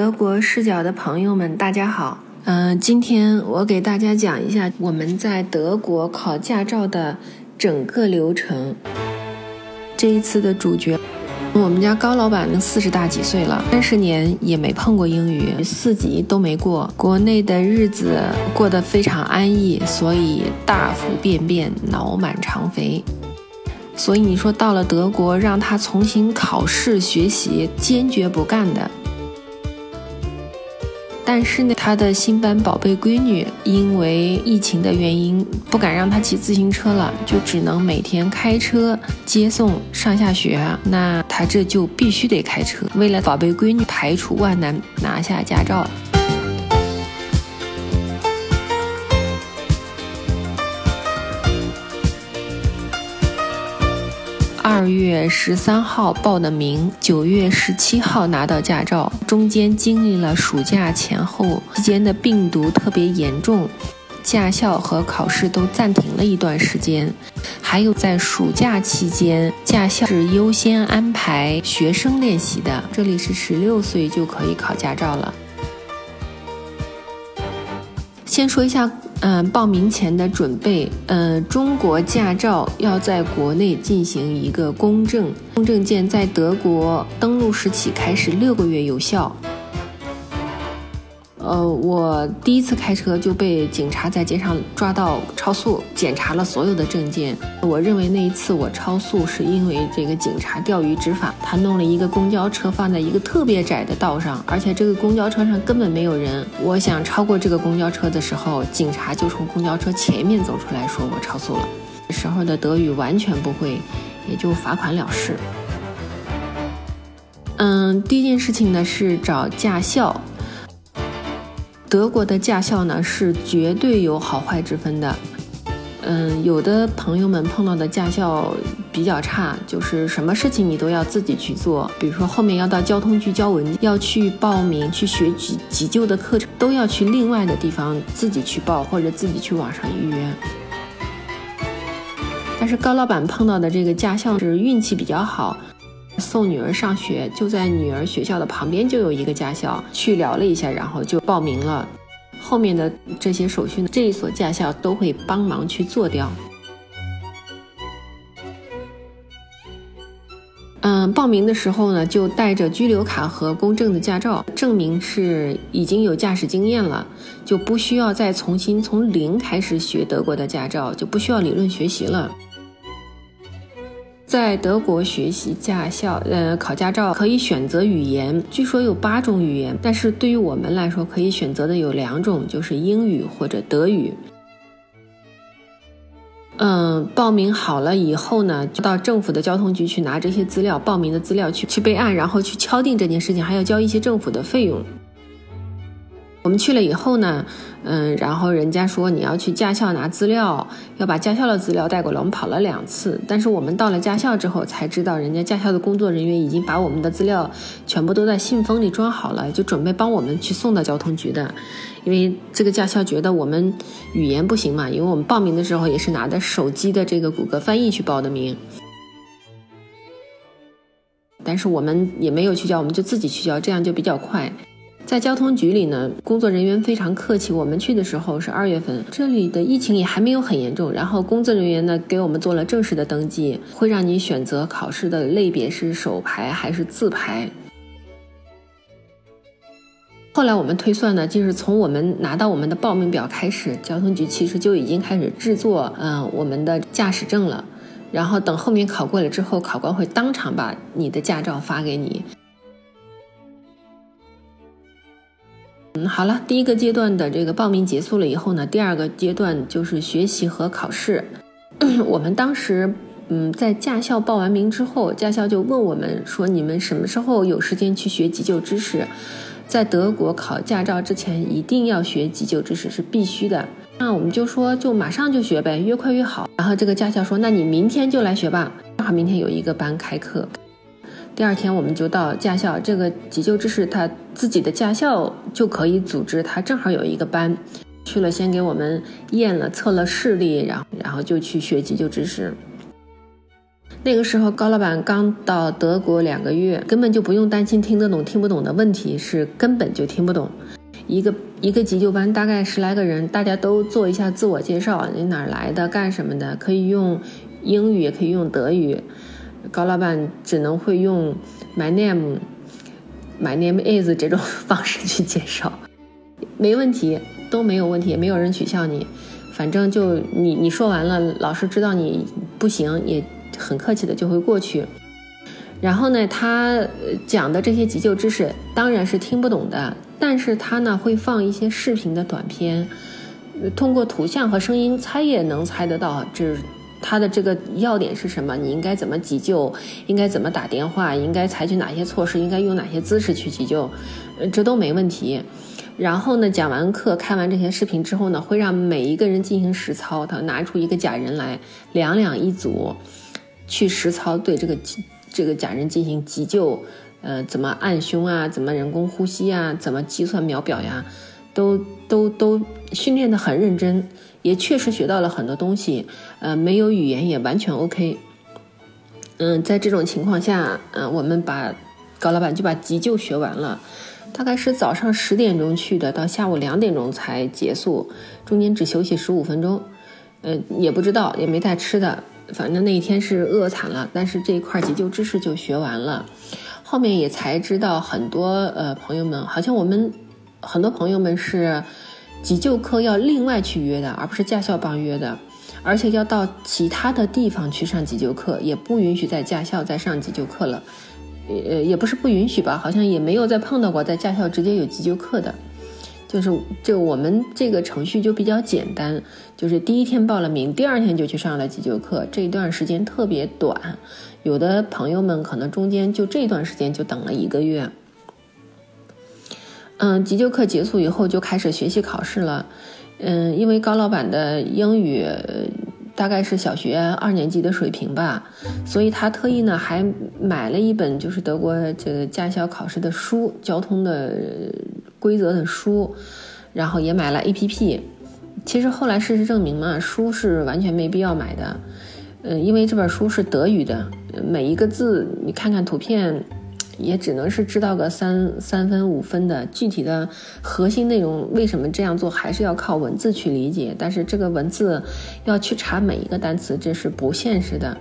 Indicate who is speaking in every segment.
Speaker 1: 德国视角的朋友们，大家好。嗯、今天我给大家讲一下我们在德国考驾照的整个流程。这一次的主角，我们家高老板四十大几岁了，三十年也没碰过英语，四级都没过。国内的日子过得非常安逸，所以大腹便便，脑满肠肥。所以你说到了德国，让他重新考试学习，坚决不干的。但是呢，他的新班宝贝闺女因为疫情的原因，不敢让他骑自行车了，就只能每天开车接送上下学。那他这就必须得开车，为了宝贝闺女排除万难拿下驾照。二月十三号报的名，九月十七号拿到驾照，中间经历了暑假前后期间的病毒特别严重，驾校和考试都暂停了一段时间。还有在暑假期间，驾校是优先安排学生练习的，这里是十六岁就可以考驾照了。先说一下，嗯、报名前的准备。嗯、中国驾照要在国内进行一个公证，公证件在德国登陆时起开始六个月有效。呃，我第一次开车就被警察在街上抓到超速，检查了所有的证件。我认为那一次我超速是因为这个警察钓鱼执法，他弄了一个公交车放在一个特别窄的道上，而且这个公交车上根本没有人。我想超过这个公交车的时候，警察就从公交车前面走出来说我超速了。那时候的德语完全不会，也就罚款了事。嗯，第一件事情呢是找驾校。德国的驾校呢是绝对有好坏之分的。嗯，有的朋友们碰到的驾校比较差，就是什么事情你都要自己去做，比如说后面要到交通局交文件，要去报名去学急急救的课程，都要去另外的地方自己去报，或者自己去网上预约。但是高老板碰到的这个驾校是运气比较好，送女儿上学，就在女儿学校的旁边就有一个驾校，去聊了一下，然后就报名了。后面的这些手续，这一所驾校都会帮忙去做掉。嗯，报名的时候呢，就带着居留卡和公证的驾照，证明是已经有驾驶经验了，就不需要再重新从零开始学德国的驾照，就不需要理论学习了。在德国学习驾校，呃，考驾照可以选择语言，据说有八种语言，但是对于我们来说，可以选择的有两种，就是英语或者德语。嗯，报名好了以后呢，就到政府的交通局去拿这些资料，报名的资料去去备案，然后去敲定这件事情，还要交一些政府的费用。我们去了以后呢，嗯，然后人家说你要去驾校拿资料，要把驾校的资料带过来。我们跑了两次，但是我们到了驾校之后才知道，人家驾校的工作人员已经把我们的资料全部都在信封里装好了，就准备帮我们去送到交通局的。因为这个驾校觉得我们语言不行嘛，因为我们报名的时候也是拿着手机的这个谷歌翻译去报的名。但是我们也没有去交，我们就自己去交，这样就比较快。在交通局里呢，工作人员非常客气。我们去的时候是二月份，这里的疫情也还没有很严重。然后工作人员呢给我们做了正式的登记，会让你选择考试的类别是手排还是自排。后来我们推算呢，就是从我们拿到我们的报名表开始，交通局其实就已经开始制作嗯、我们的驾驶证了。然后等后面考过了之后，考官会当场把你的驾照发给你。嗯，好了，第一个阶段的这个报名结束了以后呢，第二个阶段就是学习和考试。我们当时，嗯，在驾校报完名之后，驾校就问我们说：“你们什么时候有时间去学急救知识？在德国考驾照之前一定要学急救知识，是必须的。”那我们就说，就马上就学呗，越快越好。然后这个驾校说：“那你明天就来学吧，正好明天有一个班开课。”第二天我们就到驾校，这个急救知识它自己的驾校就可以组织，他正好有一个班，去了先给我们验了测了视力，然后然后就去学急救知识。那个时候高老板刚到德国两个月，根本就不用担心听得懂听不懂的问题，是根本就听不懂。一个一个急救班大概十来个人，大家都做一下自我介绍，你哪儿来的，干什么的，可以用英语，也可以用德语。高老板只能会用 my name my name is 这种 方式去介绍，没问题，都没有问题，没有人取笑你。反正就你你说完了，老师知道你不行，也很客气的就会过去。然后呢，他讲的这些急救知识当然是听不懂的，但是他呢会放一些视频的短片，通过图像和声音猜也能猜得到，这他的这个要点是什么？你应该怎么急救？应该怎么打电话？应该采取哪些措施？应该用哪些姿势去急救？呃，这都没问题。然后呢，讲完课、看完这些视频之后呢，会让每一个人进行实操。他拿出一个假人来，两两一组，去实操对这个这个假人进行急救。呃，怎么按胸啊？怎么人工呼吸啊？怎么计算秒表呀？都都都训练的很认真，也确实学到了很多东西。呃，没有语言也完全 OK。嗯，在这种情况下，嗯，我们把高老板就把急救学完了。大概是早上十点钟去的，到下午两点钟才结束，中间只休息十五分钟。呃，也不知道，也没带吃的，反正那一天是饿惨了。但是这一块急救知识就学完了，后面也才知道很多呃朋友们，好像我们很多朋友们是急救课要另外去约的，而不是驾校帮约的，而且要到其他的地方去上急救课，也不允许在驾校再上急救课了。呃，也不是不允许吧，好像也没有再碰到过在驾校直接有急救课的，就是这我们这个程序就比较简单，就是第一天报了名，第二天就去上了急救课，这一段时间特别短，有的朋友们可能中间就这段时间就等了一个月。嗯，急救课结束以后就开始学习考试了，嗯，因为高老板的英语。大概是小学二年级的水平吧，所以他特意呢还买了一本就是德国这个驾校考试的书，交通的规则的书，然后也买了 A P P。其实后来事实证明嘛，书是完全没必要买的，嗯，因为这本书是德语的，每一个字你看看图片。也只能是知道个三三分五分的具体的核心内容，为什么这样做，还是要靠文字去理解。但是这个文字要去查每一个单词，这是不现实的。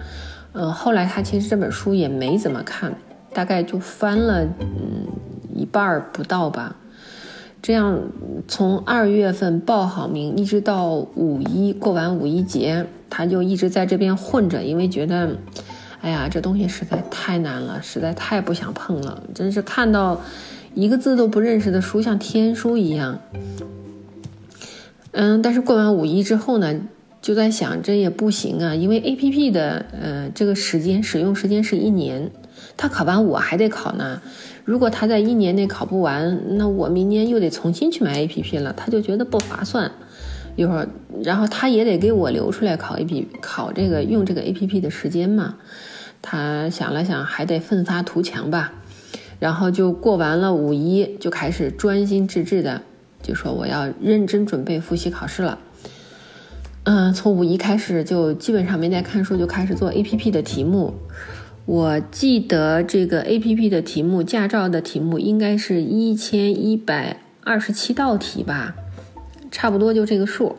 Speaker 1: 嗯，后来他其实这本书也没怎么看，大概就翻了嗯一半儿不到吧。这样从二月份报好名，一直到五一过完五一节，他就一直在这边混着，因为觉得。哎呀，这东西实在太难了，实在太不想碰了。真是看到一个字都不认识的书，像天书一样。嗯，但是过完五一之后呢，就在想这也不行啊，因为 A P P 的呃这个时间使用时间是一年，他考完我还得考呢。如果他在一年内考不完，那我明年又得重新去买 A P P 了，他就觉得不划算。一会儿，然后他也得给我留出来考 A P 考这个用这个 A P P 的时间嘛。他想了想，还得奋发图强吧，然后就过完了五一，就开始专心致志的，就说我要认真准备复习考试了。嗯，从五一开始就基本上没在看书，就开始做 A P P 的题目。我记得这个 A P P 的题目，驾照的题目应该是一千一百二十七道题吧，差不多就这个数。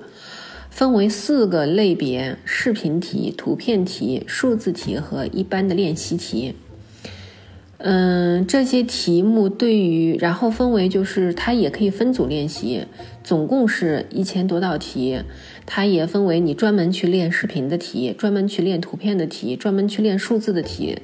Speaker 1: 分为四个类别：视频题、图片题、数字题和一般的练习题。嗯，这些题目对于，然后分为就是它也可以分组练习，总共是一千多道题。它也分为你专门去练视频的题，专门去练图片的题，专门去练数字的题。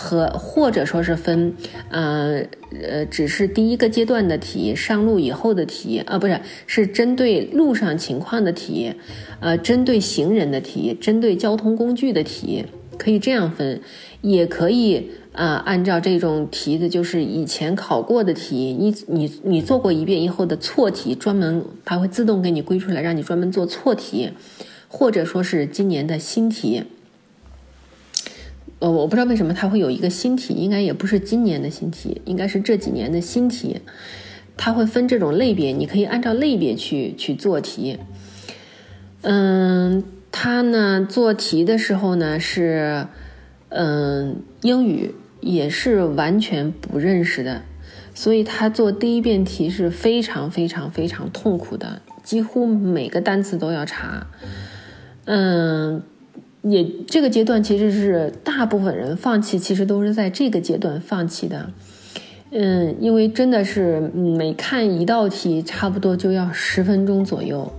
Speaker 1: 和或者说是分，呃呃，只是第一个阶段的题，上路以后的题，啊，不是，是针对路上情况的题，呃，针对行人的题，针对交通工具的题，可以这样分，也可以，呃，按照这种题的，就是以前考过的题，你你你做过一遍以后的错题，专门它会自动给你归出来，让你专门做错题，或者说是今年的新题。呃，我不知道为什么它会有一个新题，应该也不是今年的新题，应该是这几年的新题。它会分这种类别，你可以按照类别去去做题。嗯，它呢做题的时候呢是，嗯，英语也是完全不认识的，所以他做第一遍题是非常非常非常痛苦的，几乎每个单词都要查。嗯，也这个阶段其实是大部分人放弃，其实都是在这个阶段放弃的。嗯，因为真的是每看一道题，差不多就要十分钟左右，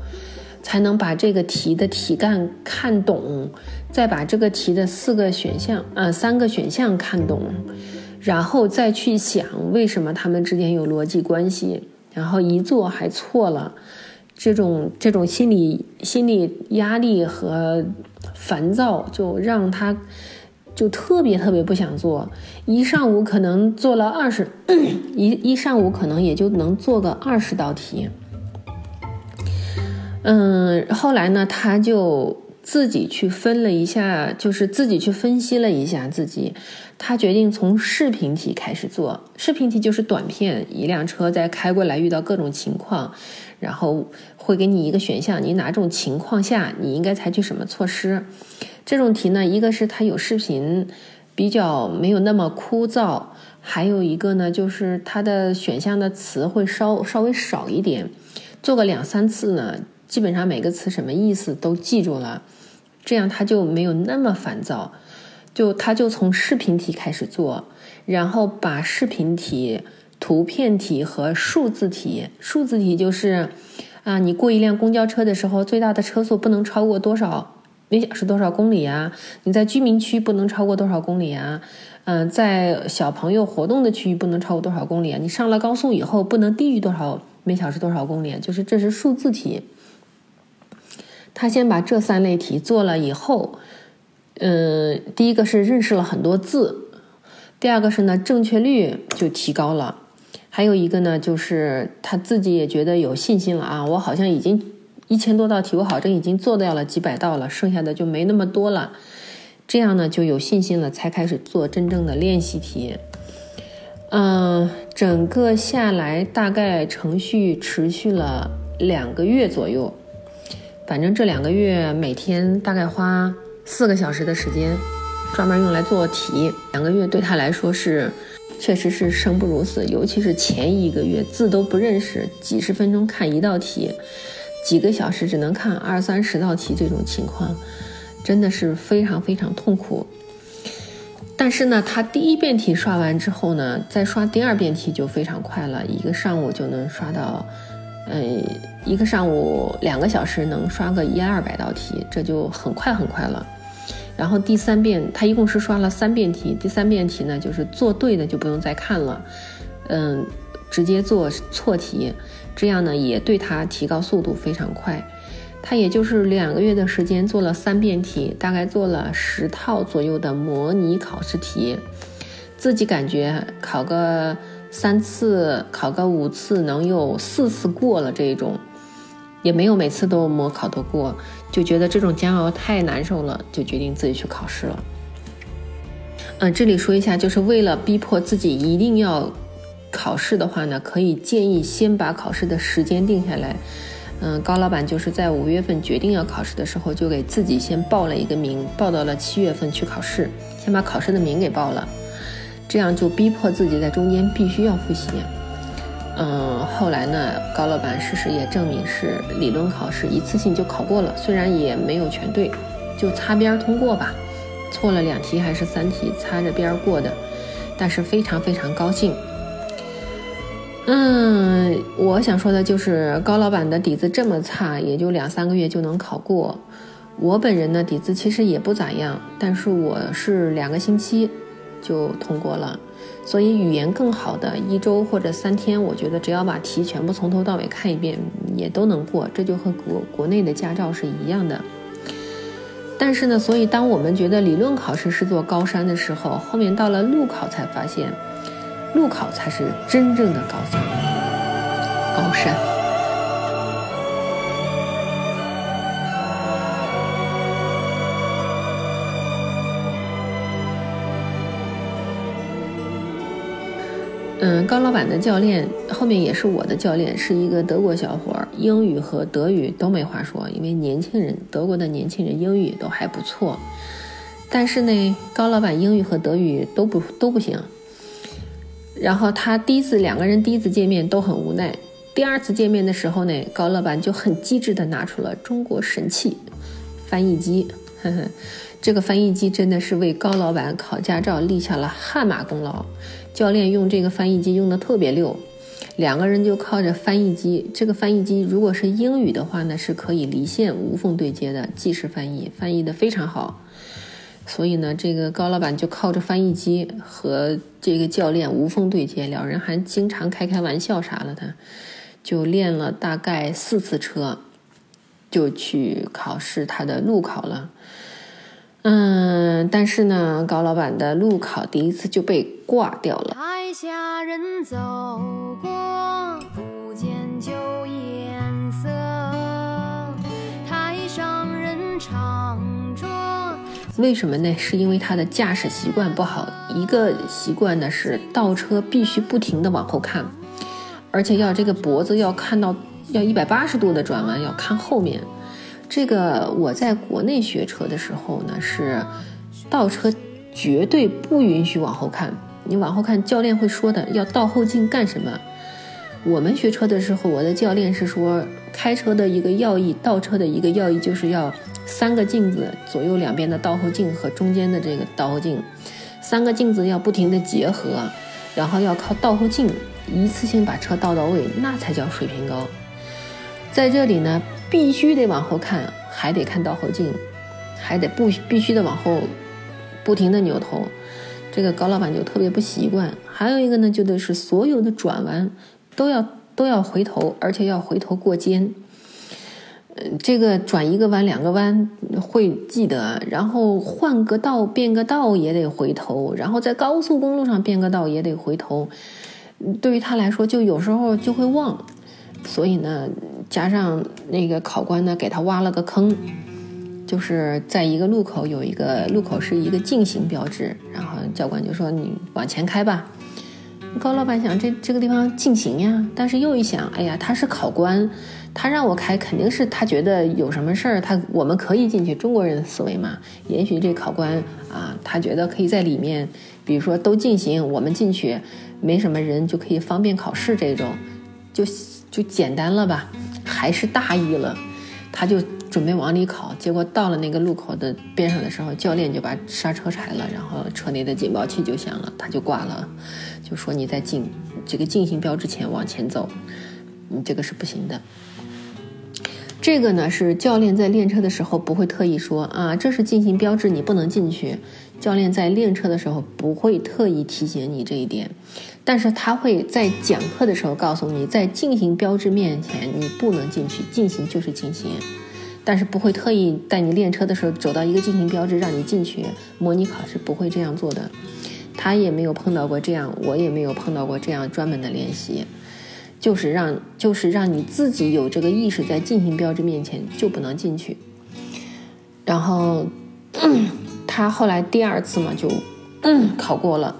Speaker 1: 才能把这个题的题干看懂，再把这个题的四个选项，呃，三个选项看懂，然后再去想为什么他们之间有逻辑关系，然后一做还错了，这种这种心理心理压力和烦躁，就让他。就特别特别不想做，一上午可能做了二十，一一上午可能也就能做个二十道题。嗯，后来呢，他就自己去分了一下，就是自己去分析了一下自己，他决定从视频题开始做。视频题就是短片，一辆车在开过来，遇到各种情况，然后会给你一个选项，你哪种情况下你应该采取什么措施。这种题呢，一个是它有视频，比较没有那么枯燥；还有一个呢，就是它的选项的词会稍稍微少一点。做个两三次呢，基本上每个词什么意思都记住了，这样他就没有那么烦躁。就他就从视频题开始做，然后把视频题、图片题和数字题，数字题就是啊，你过一辆公交车的时候，最大的车速不能超过多少？每小时多少公里啊？你在居民区不能超过多少公里啊？嗯，在小朋友活动的区域不能超过多少公里啊？你上了高速以后不能低于多少每小时多少公里？就是这是数字题。他先把这三类题做了以后，嗯，第一个是认识了很多字，第二个是呢正确率就提高了，还有一个呢就是他自己也觉得有信心了啊，我好像已经。一千多道题，我好像已经做到了几百道了，剩下的就没那么多了。这样呢，就有信心了，才开始做真正的练习题。嗯，整个下来大概程序持续了两个月左右。反正这两个月每天大概花四个小时的时间，专门用来做题。两个月对他来说是，确实是生不如死，尤其是前一个月字都不认识，几十分钟看一道题。几个小时只能看二三十道题，这种情况真的是非常非常痛苦。但是呢，他第一遍题刷完之后呢，再刷第二遍题就非常快了，一个上午就能刷到，呃，一个上午两个小时能刷个一二百道题，这就很快很快了。然后第三遍，他一共是刷了三遍题，第三遍题呢，就是做对的就不用再看了，嗯，直接做错题。这样呢，也对他提高速度非常快。他也就是两个月的时间做了三遍题，大概做了十套左右的模拟考试题。自己感觉考个三次，考个五次，能有四次过了这种，也没有每次都模考都过，就觉得这种煎熬太难受了，就决定自己去考试了。嗯，这里说一下，就是为了逼迫自己一定要。考试的话呢，可以建议先把考试的时间定下来。嗯，高老板就是在五月份决定要考试的时候，就给自己先报了一个名，报到了七月份去考试，先把考试的名给报了，这样就逼迫自己在中间必须要复习。嗯，后来呢，高老板事实也证明是理论考试一次性就考过了，虽然也没有全对，就擦边通过吧，错了两题还是三题，擦着边过的，但是非常非常高兴。嗯，我想说的就是高老板的底子这么差，也就两三个月就能考过。我本人呢，底子其实也不咋样，但是我是两个星期就通过了。所以语言更好的一周或者三天，我觉得只要把题全部从头到尾看一遍，也都能过。这就和国国内的驾照是一样的。但是呢，所以当我们觉得理论考试是座高山的时候，后面到了路考才发现。路考才是真正的高山，高山。嗯，高老板的教练后面也是我的教练，是一个德国小伙儿，英语和德语都没话说，因为年轻人，德国的年轻人英语都还不错。但是呢，高老板英语和德语都不都不行。然后他第一次两个人第一次见面都很无奈。第二次见面的时候呢，高老板就很机智的拿出了中国神器——翻译机。呵呵，这个翻译机真的是为高老板考驾照立下了汗马功劳。教练用这个翻译机用的特别溜，两个人就靠着翻译机。这个翻译机如果是英语的话呢，是可以离线无缝对接的，即时翻译，翻译的非常好。所以呢，这个高老板就靠着翻译机和这个教练无缝对接，两人还经常开开玩笑啥了的，就练了大概四次车，就去考试他的路考了。嗯，但是呢，高老板的路考第一次就被挂掉了。台下人走过，不见旧颜色，台上人唱着。为什么呢？是因为他的驾驶习惯不好。一个习惯呢是倒车必须不停的往后看，而且要这个脖子要看到要一百八十度的转弯，要看后面。这个我在国内学车的时候呢，是倒车绝对不允许往后看。你往后看，教练会说的，要倒后镜干什么？我们学车的时候，我的教练是说，开车的一个要义，倒车的一个要义就是要三个镜子，左右两边的倒后镜和中间的这个倒后镜，三个镜子要不停的结合，然后要靠倒后镜一次性把车倒到位，那才叫水平高。在这里呢。必须得往后看，还得看倒后镜，还得不必须得往后不停的扭头，这个高老板就特别不习惯。还有一个呢，就得是所有的转弯都要都要回头，而且要回头过肩。嗯，这个转一个弯两个弯会记得，然后换个道变个道也得回头，然后在高速公路上变个道也得回头。对于他来说，就有时候就会忘。所以呢，加上那个考官呢，给他挖了个坑，就是在一个路口有一个路口是一个禁行标志，然后教官就说你往前开吧。高老板想这这个地方禁行呀，但是又一想，哎呀，他是考官，他让我开肯定是他觉得有什么事儿，他我们可以进去，中国人的思维嘛。也许这考官啊，他觉得可以在里面，比如说都禁行，我们进去没什么人就可以方便考试这种，就。就简单了吧，还是大意了，他就准备往里考，结果到了那个路口的边上的时候，教练就把刹车踩了，然后车内的警报器就响了，他就挂了，就说你在进这个进行标志前往前走，你这个是不行的。这个呢是教练在练车的时候不会特意说啊，这是进行标志，你不能进去。教练在练车的时候不会特意提醒你这一点，但是他会在讲课的时候告诉你，在进行标志面前你不能进去，进行就是进行，但是不会特意带你练车的时候走到一个进行标志让你进去。模拟考试不会这样做的，他也没有碰到过这样，我也没有碰到过这样专门的练习，就是让就是让你自己有这个意识，在进行标志面前就不能进去，然后。他后来第二次嘛就考过了，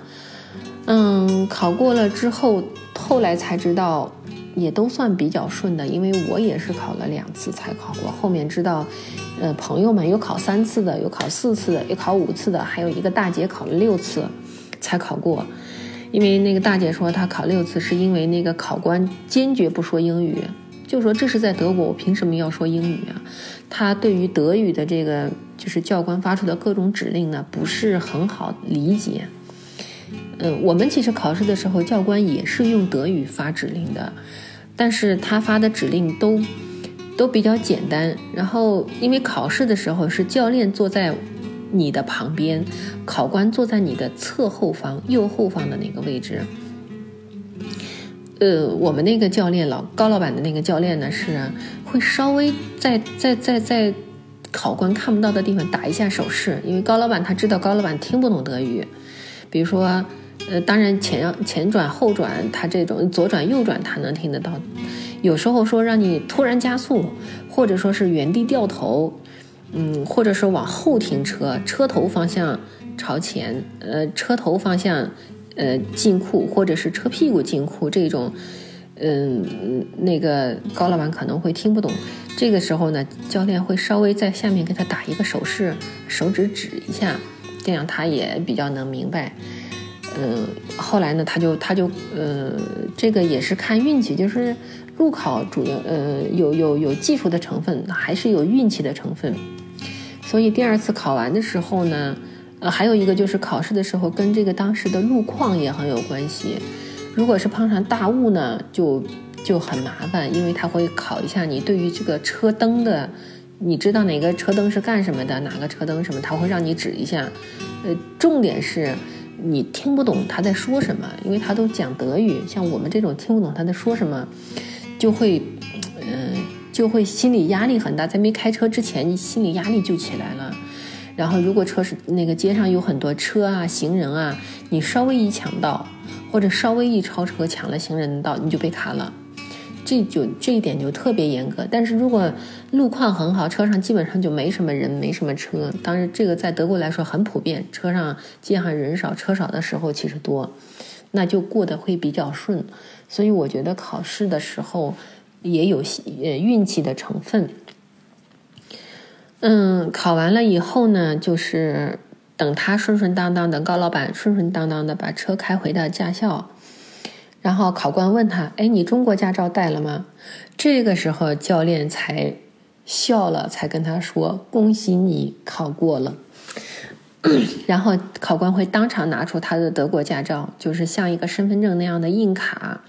Speaker 1: 嗯，考过了之后，后来才知道也都算比较顺的，因为我也是考了两次才考过。后面知道，呃，朋友们有考三次的，有考四次的，有考五次的，还有一个大姐考了六次才考过。因为那个大姐说她考六次是因为那个考官坚决不说英语，就说这是在德国，我凭什么要说英语啊？他对于德语的这个。就是教官发出的各种指令呢，不是很好理解。嗯，我们其实考试的时候，教官也是用德语发指令的，但是他发的指令都都比较简单。然后，因为考试的时候是教练坐在你的旁边，考官坐在你的侧后方、右后方的那个位置。呃，我们那个教练老高老板的那个教练呢，是会稍微在在在在。考官看不到的地方打一下手势，因为高老板他知道高老板听不懂德语，比如说，呃，当然前前转后转，他这种左转右转他能听得到。有时候说让你突然加速，或者说是原地掉头，嗯，或者说往后停车，车头方向朝前，呃，车头方向，呃，进库，或者是车屁股进库这种。嗯，那个高老板可能会听不懂，这个时候呢，教练会稍微在下面给他打一个手势，手指指一下，这样他也比较能明白。嗯，后来呢，他就他就呃，这个也是看运气，就是路考主要呃有有有技术的成分，还是有运气的成分。所以第二次考完的时候呢，呃，还有一个就是考试的时候跟这个当时的路况也很有关系。如果是碰上大雾呢，就就很麻烦，因为他会考一下你对于这个车灯的，你知道哪个车灯是干什么的，哪个车灯什么，他会让你指一下。呃，重点是。你听不懂他在说什么，因为他都讲德语。像我们这种听不懂他在说什么，就会，嗯，就会心理压力很大。在没开车之前，你心理压力就起来了。然后，如果车是那个街上有很多车啊、行人啊，你稍微一抢道，或者稍微一超车抢了行人的道，你就被卡了。这就这一点就特别严格，但是如果路况很好，车上基本上就没什么人，没什么车。当然，这个在德国来说很普遍，车上街上人少，车少的时候其实多，那就过得会比较顺。所以我觉得考试的时候也有呃运气的成分。嗯，考完了以后呢，就是等他顺顺当当的高老板顺顺当当的把车开回到驾校。然后考官问他：“哎，你中国驾照带了吗？”这个时候教练才笑了，才跟他说：“恭喜你考过了。”然后考官会当场拿出他的德国驾照，就是像一个身份证那样的硬卡，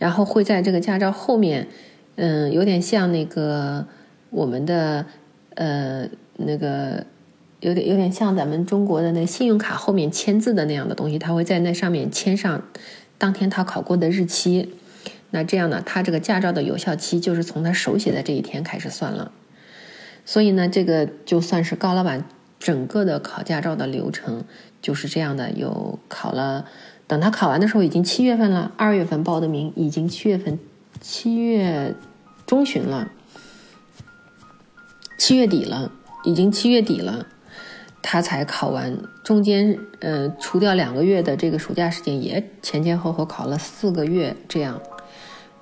Speaker 1: 然后会在这个驾照后面，嗯，有点像那个我们的呃那个有点有点像咱们中国的那个信用卡后面签字的那样的东西，他会在那上面签上。当天他考过的日期，那这样呢，他这个驾照的有效期就是从他手写的这一天开始算了。所以呢，这个就算是高老板整个的考驾照的流程就是这样的。有考了，等他考完的时候已经七月份了，二月份报的名，已经七月份，七月中旬了，七月底了，已经七月底了。他才考完，中间呃除掉两个月的这个暑假时间，也前前后后考了四个月这样，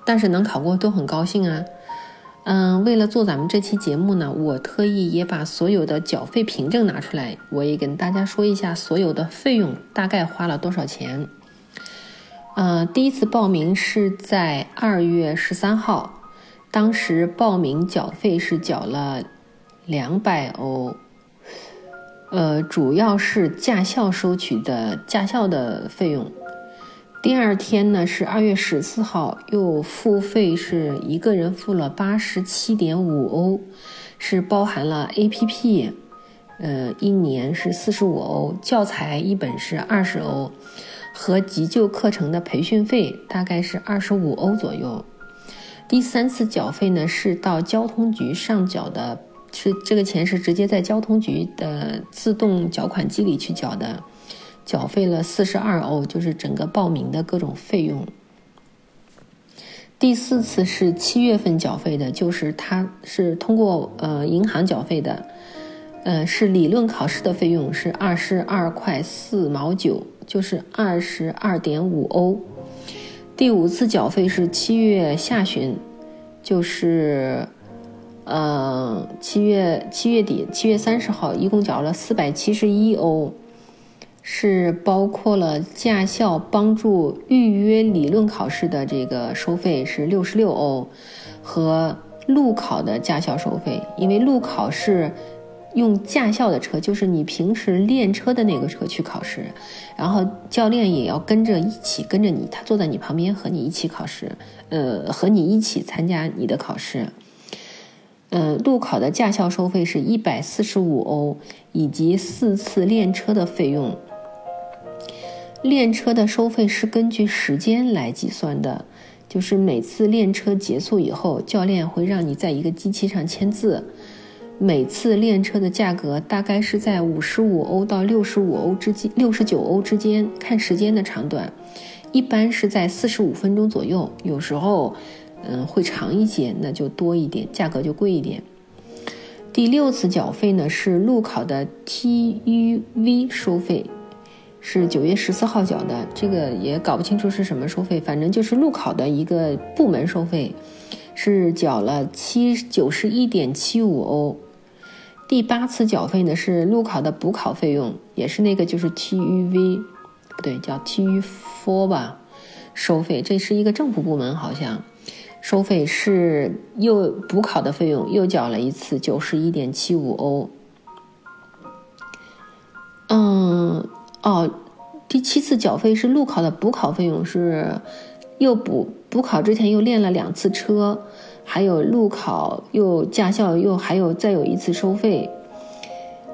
Speaker 1: 但是能考过都很高兴啊。嗯，为了做咱们这期节目呢，我特意也把所有的缴费凭证拿出来，我也跟大家说一下所有的费用大概花了多少钱。呃，第一次报名是在二月十三号，当时报名缴费是缴了两百欧。呃，主要是驾校收取的驾校的费用。第二天呢是二月十四号，又付费是一个人付了八十七点五欧，是包含了 APP，呃，一年是四十五欧，教材一本是二十欧，和急救课程的培训费大概是二十五欧左右。第三次缴费呢是到交通局上缴的。是这个钱是直接在交通局的自动缴款机里去缴的，缴费了四十二欧，就是整个报名的各种费用。第四次是七月份缴费的，就是他是通过呃银行缴费的，呃是理论考试的费用是二十二块四毛九，就是二十二点五欧。第五次缴费是七月下旬，就是。呃，七月七月底，七月三十号，一共缴了四百七十一欧，是包括了驾校帮助预约理论考试的这个收费是六十六欧，和路考的驾校收费。因为路考是用驾校的车，就是你平时练车的那个车去考试，然后教练也要跟着一起跟着你，他坐在你旁边和你一起考试，呃，和你一起参加你的考试。呃，路考的驾校收费是一百四十五欧，以及四次练车的费用。练车的收费是根据时间来计算的，就是每次练车结束以后，教练会让你在一个机器上签字。每次练车的价格大概是在五十五欧到六十五欧之间，六十九欧之间，看时间的长短，一般是在四十五分钟左右，有时候。嗯，会长一些，那就多一点，价格就贵一点。第六次缴费呢是路考的 TUV 收费，是九月十四号缴的，这个也搞不清楚是什么收费，反正就是路考的一个部门收费，是缴了七九十一点七五欧。第八次缴费呢是路考的补考费用，也是那个就是 TUV，不对，叫 TU4 吧，收费。这是一个政府部门，好像收费是又补考的费用又缴了一次九十一点七五欧。嗯，哦，第七次缴费是路考的补考费用，是又补补考之前又练了两次车。还有路考又驾校又还有再有一次收费，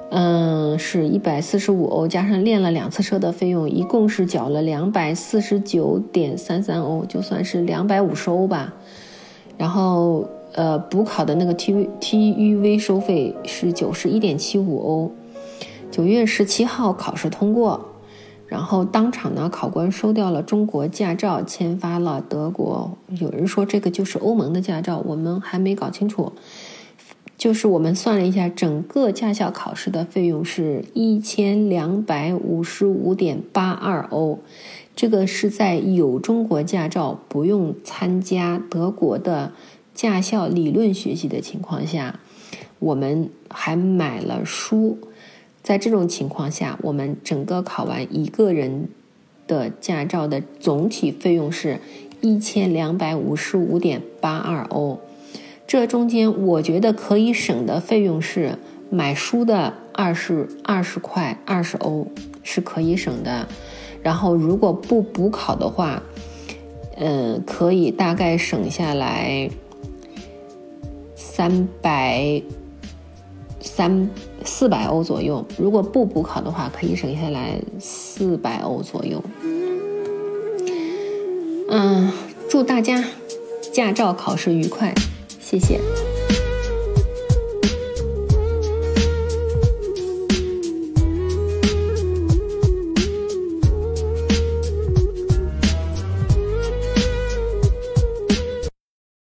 Speaker 1: 嗯，是一百四十五欧，加上练了两次车的费用，一共是缴了两百四十九点三三欧，就算是两百五十欧吧。然后呃，补考的那个 T V T U V 收费是九十一点七五欧。九月十七号考试通过。然后当场呢，考官收掉了中国驾照，签发了德国。有人说这个就是欧盟的驾照，我们还没搞清楚。就是我们算了一下，整个驾校考试的费用是一千两百五十五点八二欧。这个是在有中国驾照、不用参加德国的驾校理论学习的情况下，我们还买了书。在这种情况下，我们整个考完一个人的驾照的总体费用是一千两百五十五点八二欧。这中间我觉得可以省的费用是买书的二十二十块二十欧是可以省的。然后如果不补考的话，嗯，可以大概省下来三百三。四百欧左右，如果不补考的话，可以省下来四百欧左右。嗯，祝大家驾照考试愉快，谢谢。